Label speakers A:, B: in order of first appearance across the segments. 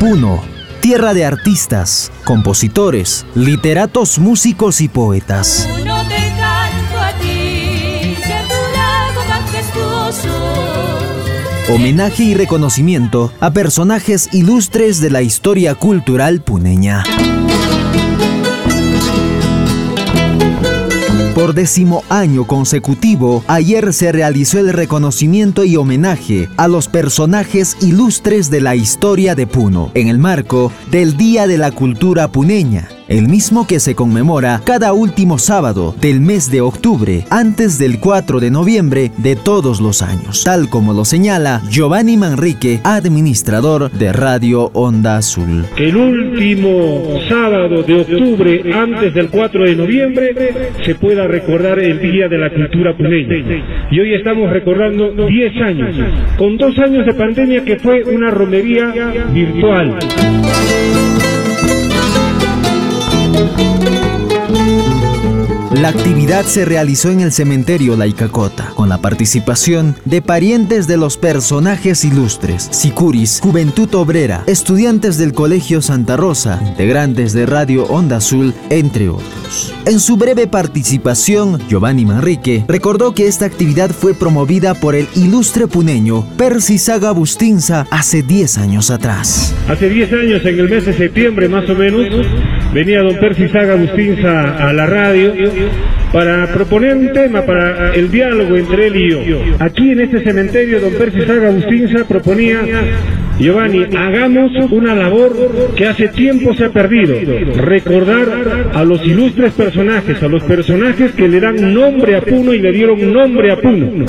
A: Puno, tierra de artistas, compositores, literatos, músicos y poetas. Homenaje y reconocimiento a personajes ilustres de la historia cultural puneña. Por décimo año consecutivo, ayer se realizó el reconocimiento y homenaje a los personajes ilustres de la historia de Puno, en el marco del Día de la Cultura Puneña el mismo que se conmemora cada último sábado del mes de octubre, antes del 4 de noviembre de todos los años, tal como lo señala Giovanni Manrique, administrador de Radio Onda Azul.
B: El último sábado de octubre, antes del 4 de noviembre, se pueda recordar el Día de la Cultura Puneña. Y hoy estamos recordando 10 años, con dos años de pandemia que fue una romería virtual. thank you.
A: La actividad se realizó en el cementerio La Icacota, con la participación de parientes de los personajes ilustres, Sicuris, Juventud Obrera, estudiantes del Colegio Santa Rosa, integrantes de Radio Onda Azul, entre otros. En su breve participación, Giovanni Manrique recordó que esta actividad fue promovida por el ilustre puneño Percy Saga Bustinza hace 10 años atrás.
B: Hace 10 años, en el mes de septiembre más o menos, venía don Percy Saga Bustinza a la radio para proponer un tema para el diálogo entre él y yo. Aquí en este cementerio, don Percy Saga proponía, Giovanni, hagamos una labor que hace tiempo se ha perdido, recordar a los ilustres personajes, a los personajes que le dan nombre a Puno y le dieron nombre a Puno.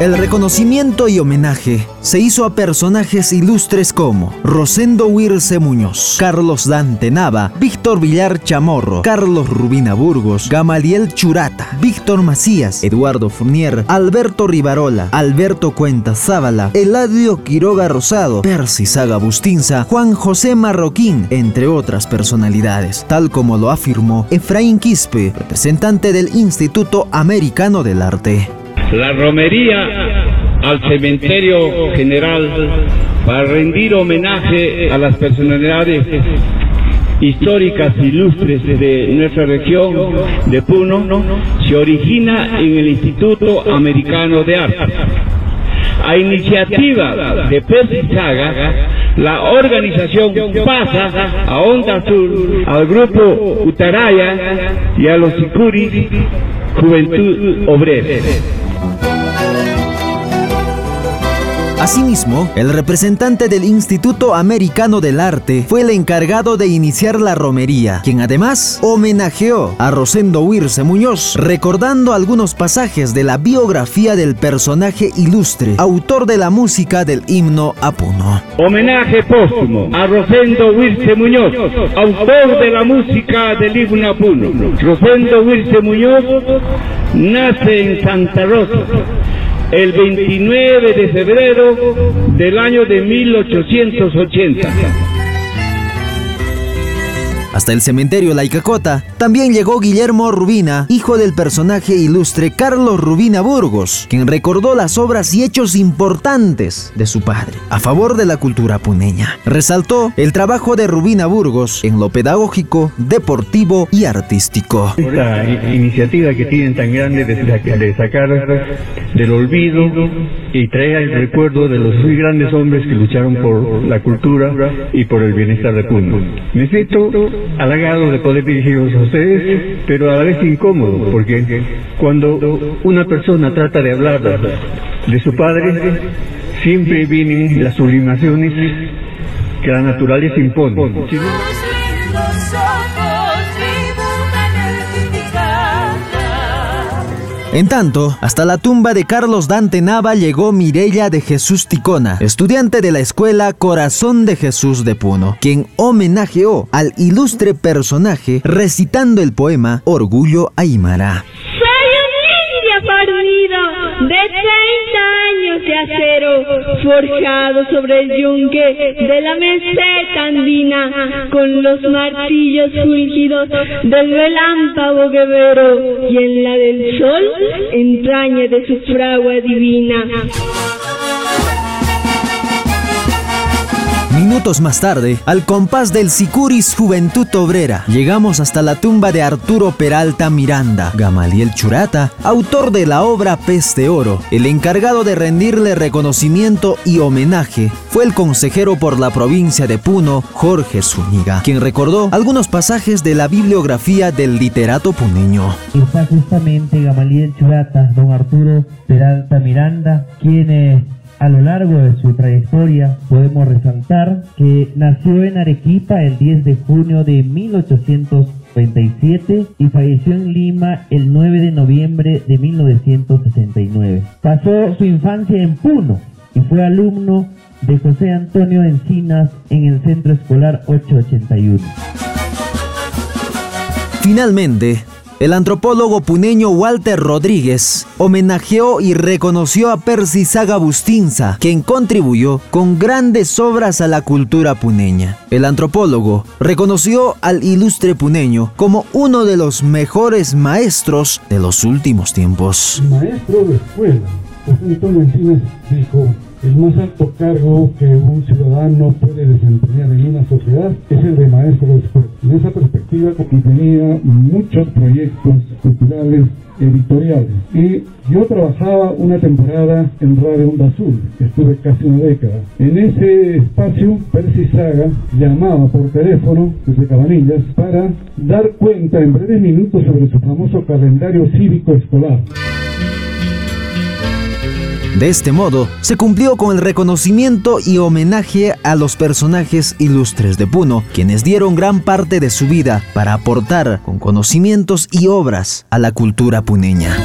A: El reconocimiento y homenaje se hizo a personajes ilustres como Rosendo Wirce Muñoz, Carlos Dante Nava, Víctor Villar Chamorro, Carlos Rubina Burgos, Gamaliel Churata, Víctor Macías, Eduardo Fournier, Alberto Rivarola, Alberto Cuenta Zábala, Eladio Quiroga Rosado, Percy Saga Bustinza, Juan José Marroquín, entre otras personalidades, tal como lo afirmó Efraín Quispe, representante del Instituto Americano del Arte
C: la romería al cementerio general para rendir homenaje a las personalidades históricas ilustres de nuestra región de Puno se origina en el Instituto Americano de Arte. A iniciativa de Percy la organización pasa a Onda Azul, al grupo Utaraya y a los Sicuri Juventud Obrera.
A: Asimismo, el representante del Instituto Americano del Arte fue el encargado de iniciar la romería, quien además homenajeó a Rosendo Wirce Muñoz, recordando algunos pasajes de la biografía del personaje ilustre, autor de la música del himno Apuno.
C: Homenaje póstumo a Rosendo Wirce Muñoz, autor de la música del himno Apuno. Rosendo Wirce Muñoz nace en Santa Rosa el 29 de febrero del año de 1880.
A: Hasta el cementerio La Icacota también llegó Guillermo Rubina, hijo del personaje ilustre Carlos Rubina Burgos, quien recordó las obras y hechos importantes de su padre a favor de la cultura puneña. Resaltó el trabajo de Rubina Burgos en lo pedagógico, deportivo y artístico.
D: Esta iniciativa que tienen tan grande de, sacar del olvido y traer el recuerdo de los muy grandes hombres que lucharon por la cultura y por el bienestar de Puno. Me siento halagado de poder dirigirnos a ustedes, pero a la vez incómodo, porque cuando una persona trata de hablar de su padre, siempre vienen las sublimaciones que la naturaleza impone.
A: En tanto, hasta la tumba de Carlos Dante Nava llegó Mirella de Jesús Ticona, estudiante de la escuela Corazón de Jesús de Puno, quien homenajeó al ilustre personaje recitando el poema Orgullo Aymara.
E: de 30 años de acero forjado sobre el yunque de la meseta andina con los martillos fulgidos del relámpago guerrero y en la del sol entraña de su fragua divina.
A: Minutos más tarde, al compás del Sicuris Juventud Obrera, llegamos hasta la tumba de Arturo Peralta Miranda, Gamaliel Churata, autor de la obra Peste Oro. El encargado de rendirle reconocimiento y homenaje fue el consejero por la provincia de Puno, Jorge Zúñiga, quien recordó algunos pasajes de la bibliografía del literato puneño.
F: Está justamente Gamaliel Churata, don Arturo Peralta Miranda, quien a lo largo de su trayectoria podemos resaltar que nació en Arequipa el 10 de junio de 1827 y falleció en Lima el 9 de noviembre de 1969. Pasó su infancia en Puno y fue alumno de José Antonio Encinas en el Centro Escolar 881.
A: Finalmente, el antropólogo puneño Walter Rodríguez homenajeó y reconoció a Percy Saga Bustinza, quien contribuyó con grandes obras a la cultura puneña. El antropólogo reconoció al ilustre puneño como uno de los mejores maestros de los últimos tiempos.
G: Maestro de escuela, dijo, el más alto cargo que un ciudadano puede desempeñar en una sociedad es el de maestro de escuela. En esa perspectiva tenía muchos proyectos culturales editoriales. Y yo trabajaba una temporada en Radio Onda Azul, estuve casi una década. En ese espacio, Percy Saga llamaba por teléfono desde Cabanillas para dar cuenta en breves minutos sobre su famoso calendario cívico escolar.
A: De este modo, se cumplió con el reconocimiento y homenaje a los personajes ilustres de Puno, quienes dieron gran parte de su vida para aportar con conocimientos y obras a la cultura puneña.